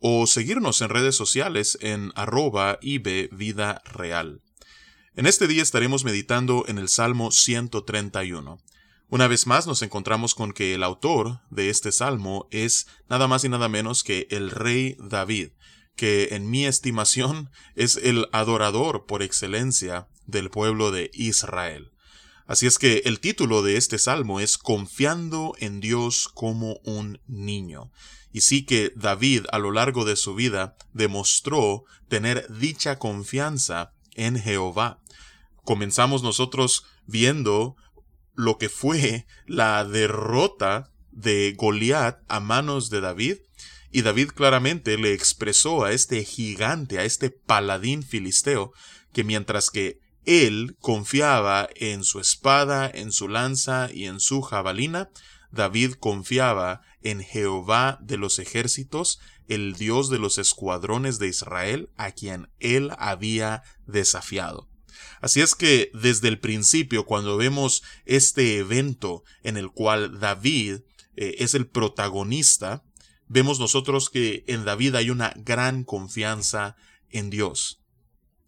o seguirnos en redes sociales en arroba Vida Real. En este día estaremos meditando en el Salmo 131. Una vez más nos encontramos con que el autor de este salmo es nada más y nada menos que el rey David, que en mi estimación es el adorador por excelencia del pueblo de Israel. Así es que el título de este salmo es Confiando en Dios como un niño. Y sí que David a lo largo de su vida demostró tener dicha confianza en Jehová. Comenzamos nosotros viendo lo que fue la derrota de Goliat a manos de David, y David claramente le expresó a este gigante, a este paladín filisteo, que mientras que él confiaba en su espada, en su lanza y en su jabalina, David confiaba en Jehová de los ejércitos, el Dios de los escuadrones de Israel, a quien él había desafiado. Así es que desde el principio, cuando vemos este evento en el cual David eh, es el protagonista, vemos nosotros que en David hay una gran confianza en Dios.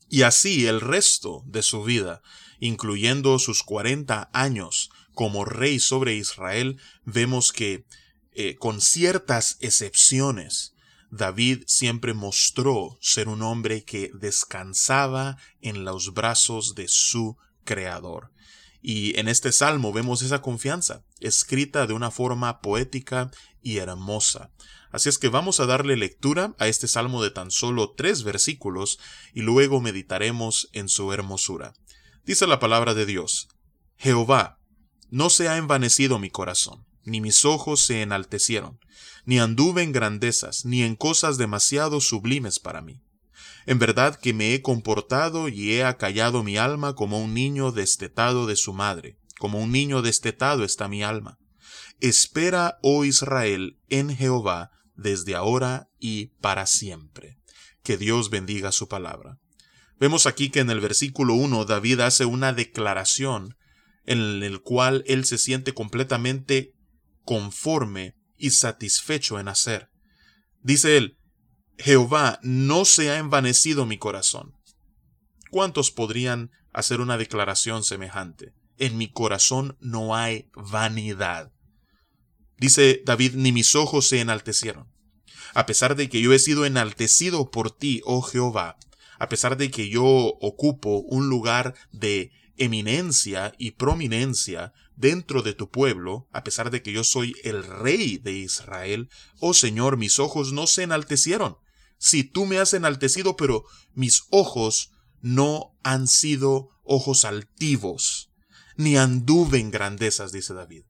Y así el resto de su vida, incluyendo sus cuarenta años como rey sobre Israel, vemos que, eh, con ciertas excepciones, David siempre mostró ser un hombre que descansaba en los brazos de su Creador. Y en este salmo vemos esa confianza, escrita de una forma poética y hermosa. Así es que vamos a darle lectura a este salmo de tan solo tres versículos y luego meditaremos en su hermosura. Dice la palabra de Dios, Jehová, no se ha envanecido mi corazón, ni mis ojos se enaltecieron, ni anduve en grandezas, ni en cosas demasiado sublimes para mí. En verdad que me he comportado y he acallado mi alma como un niño destetado de su madre, como un niño destetado está mi alma. Espera, oh Israel, en Jehová, desde ahora y para siempre. Que Dios bendiga su palabra. Vemos aquí que en el versículo 1 David hace una declaración en el cual él se siente completamente conforme y satisfecho en hacer. Dice él, Jehová, no se ha envanecido mi corazón. ¿Cuántos podrían hacer una declaración semejante? En mi corazón no hay vanidad. Dice David, ni mis ojos se enaltecieron. A pesar de que yo he sido enaltecido por ti, oh Jehová, a pesar de que yo ocupo un lugar de eminencia y prominencia dentro de tu pueblo, a pesar de que yo soy el rey de Israel, oh Señor, mis ojos no se enaltecieron. Si tú me has enaltecido, pero mis ojos no han sido ojos altivos, ni anduve en grandezas, dice David.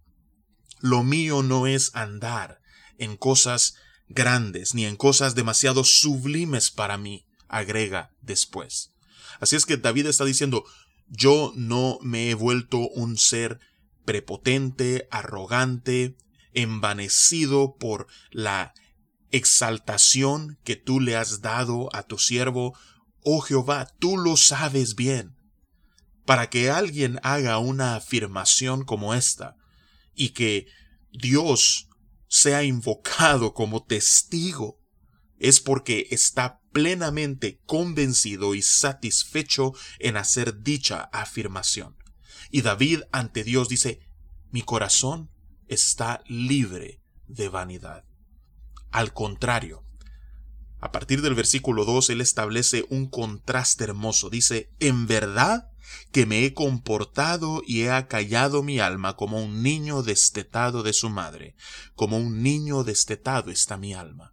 Lo mío no es andar en cosas grandes, ni en cosas demasiado sublimes para mí, agrega después. Así es que David está diciendo, yo no me he vuelto un ser prepotente, arrogante, envanecido por la exaltación que tú le has dado a tu siervo. Oh Jehová, tú lo sabes bien. Para que alguien haga una afirmación como esta y que Dios sea invocado como testigo, es porque está plenamente convencido y satisfecho en hacer dicha afirmación. Y David ante Dios dice, mi corazón está libre de vanidad. Al contrario, a partir del versículo 2 él establece un contraste hermoso. Dice, en verdad que me he comportado y he acallado mi alma como un niño destetado de su madre, como un niño destetado está mi alma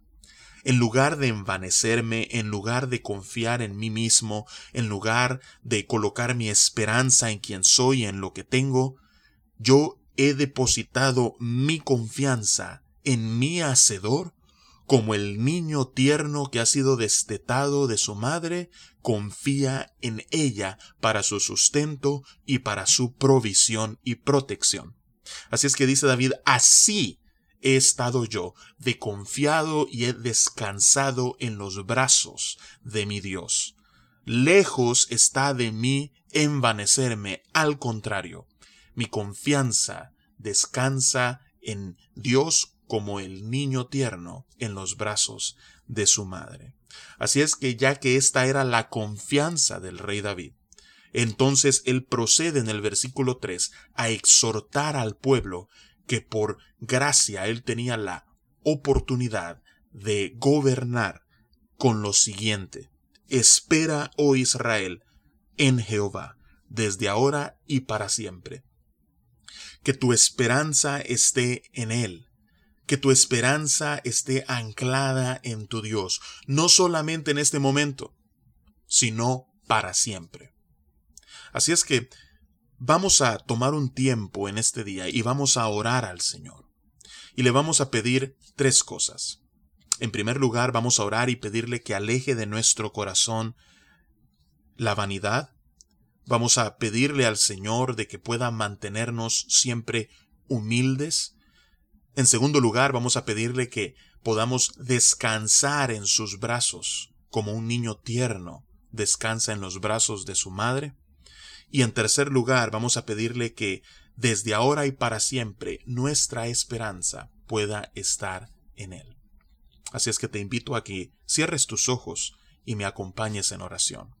en lugar de envanecerme, en lugar de confiar en mí mismo, en lugar de colocar mi esperanza en quien soy, en lo que tengo, yo he depositado mi confianza en mi Hacedor como el niño tierno que ha sido destetado de su madre, confía en ella para su sustento y para su provisión y protección. Así es que dice David, así he estado yo, de confiado y he descansado en los brazos de mi Dios. Lejos está de mí envanecerme, al contrario, mi confianza descansa en Dios como el niño tierno en los brazos de su madre. Así es que ya que esta era la confianza del rey David, entonces él procede en el versículo 3 a exhortar al pueblo que por gracia él tenía la oportunidad de gobernar con lo siguiente. Espera, oh Israel, en Jehová, desde ahora y para siempre. Que tu esperanza esté en Él, que tu esperanza esté anclada en tu Dios, no solamente en este momento, sino para siempre. Así es que vamos a tomar un tiempo en este día y vamos a orar al Señor. Y le vamos a pedir tres cosas. En primer lugar, vamos a orar y pedirle que aleje de nuestro corazón la vanidad. Vamos a pedirle al Señor de que pueda mantenernos siempre humildes. En segundo lugar, vamos a pedirle que podamos descansar en sus brazos, como un niño tierno descansa en los brazos de su madre. Y en tercer lugar, vamos a pedirle que desde ahora y para siempre nuestra esperanza pueda estar en Él. Así es que te invito a que cierres tus ojos y me acompañes en oración.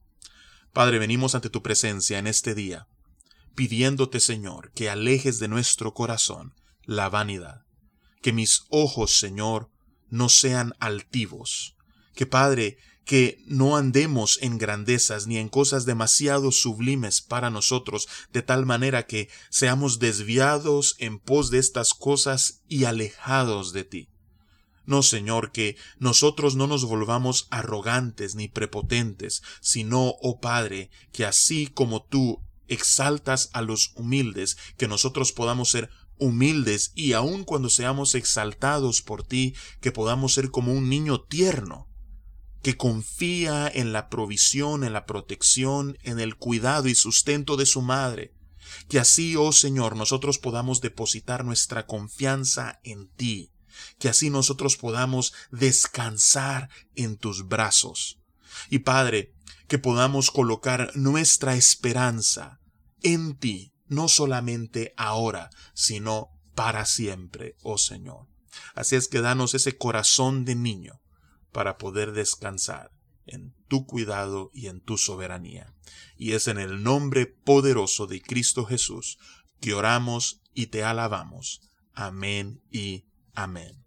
Padre, venimos ante tu presencia en este día, pidiéndote, Señor, que alejes de nuestro corazón la vanidad, que mis ojos, Señor, no sean altivos, que Padre, que no andemos en grandezas ni en cosas demasiado sublimes para nosotros, de tal manera que seamos desviados en pos de estas cosas y alejados de ti. No, Señor, que nosotros no nos volvamos arrogantes ni prepotentes, sino, oh Padre, que así como tú exaltas a los humildes, que nosotros podamos ser humildes y aun cuando seamos exaltados por ti, que podamos ser como un niño tierno, que confía en la provisión, en la protección, en el cuidado y sustento de su madre. Que así, oh Señor, nosotros podamos depositar nuestra confianza en ti. Que así nosotros podamos descansar en tus brazos. Y Padre, que podamos colocar nuestra esperanza en ti, no solamente ahora, sino para siempre, oh Señor. Así es que danos ese corazón de niño para poder descansar en tu cuidado y en tu soberanía. Y es en el nombre poderoso de Cristo Jesús que oramos y te alabamos. Amén y amén.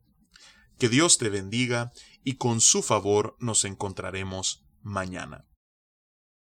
Que Dios te bendiga y con su favor nos encontraremos mañana.